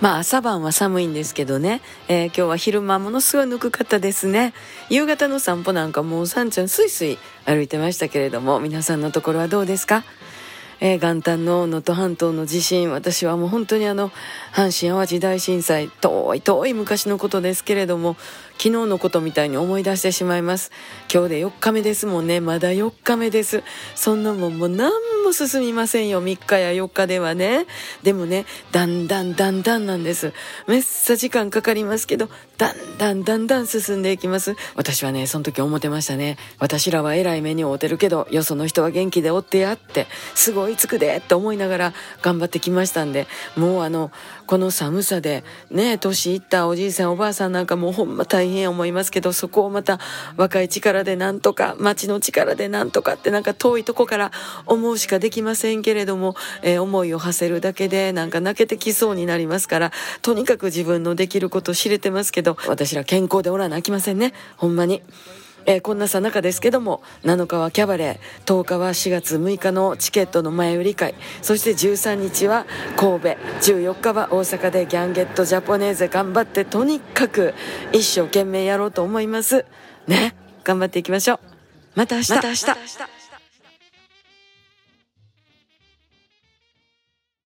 まあ朝晩は寒いんですけどね、えー、今日は昼間ものすごいぬくかったですね。夕方の散歩なんかもうさんちゃんスイスイ歩いてましたけれども、皆さんのところはどうですか？えー、元旦の能登半島の地震私はもう本当にあの阪神・淡路大震災遠い遠い昔のことですけれども昨日のことみたいに思い出してしまいます。今日で4日目ですもんね。まだ4日目です。そんなもんもう何も進みませんよ。3日や4日ではね。でもねだんだんだんだんなんです。めっさ時間かかりますけどだんだんだんだん進んでいきます。私はねその時思ってましたね。私らは偉い目に遭うてるけどよその人は元気でおってやってすごいつくでって思いながら頑張ってきましたんでもうあのこの寒さでね年いったおじいさんおばあさんなんかもうほんま大変思いますけどそこをまた若い力でなんとか町の力でなんとかってなんか遠いとこから思うしかできませんけれども、えー、思いを馳せるだけでなんか泣けてきそうになりますからとにかく自分のできること知れてますけど私ら健康でおらなきませんねほんまに。えー、こんなさなかですけども7日はキャバレー10日は4月6日のチケットの前売り会そして13日は神戸14日は大阪でギャンゲットジャポネーゼ頑張ってとにかく一生懸命やろうと思います。ね頑張っていきましょう。また明日。また明日。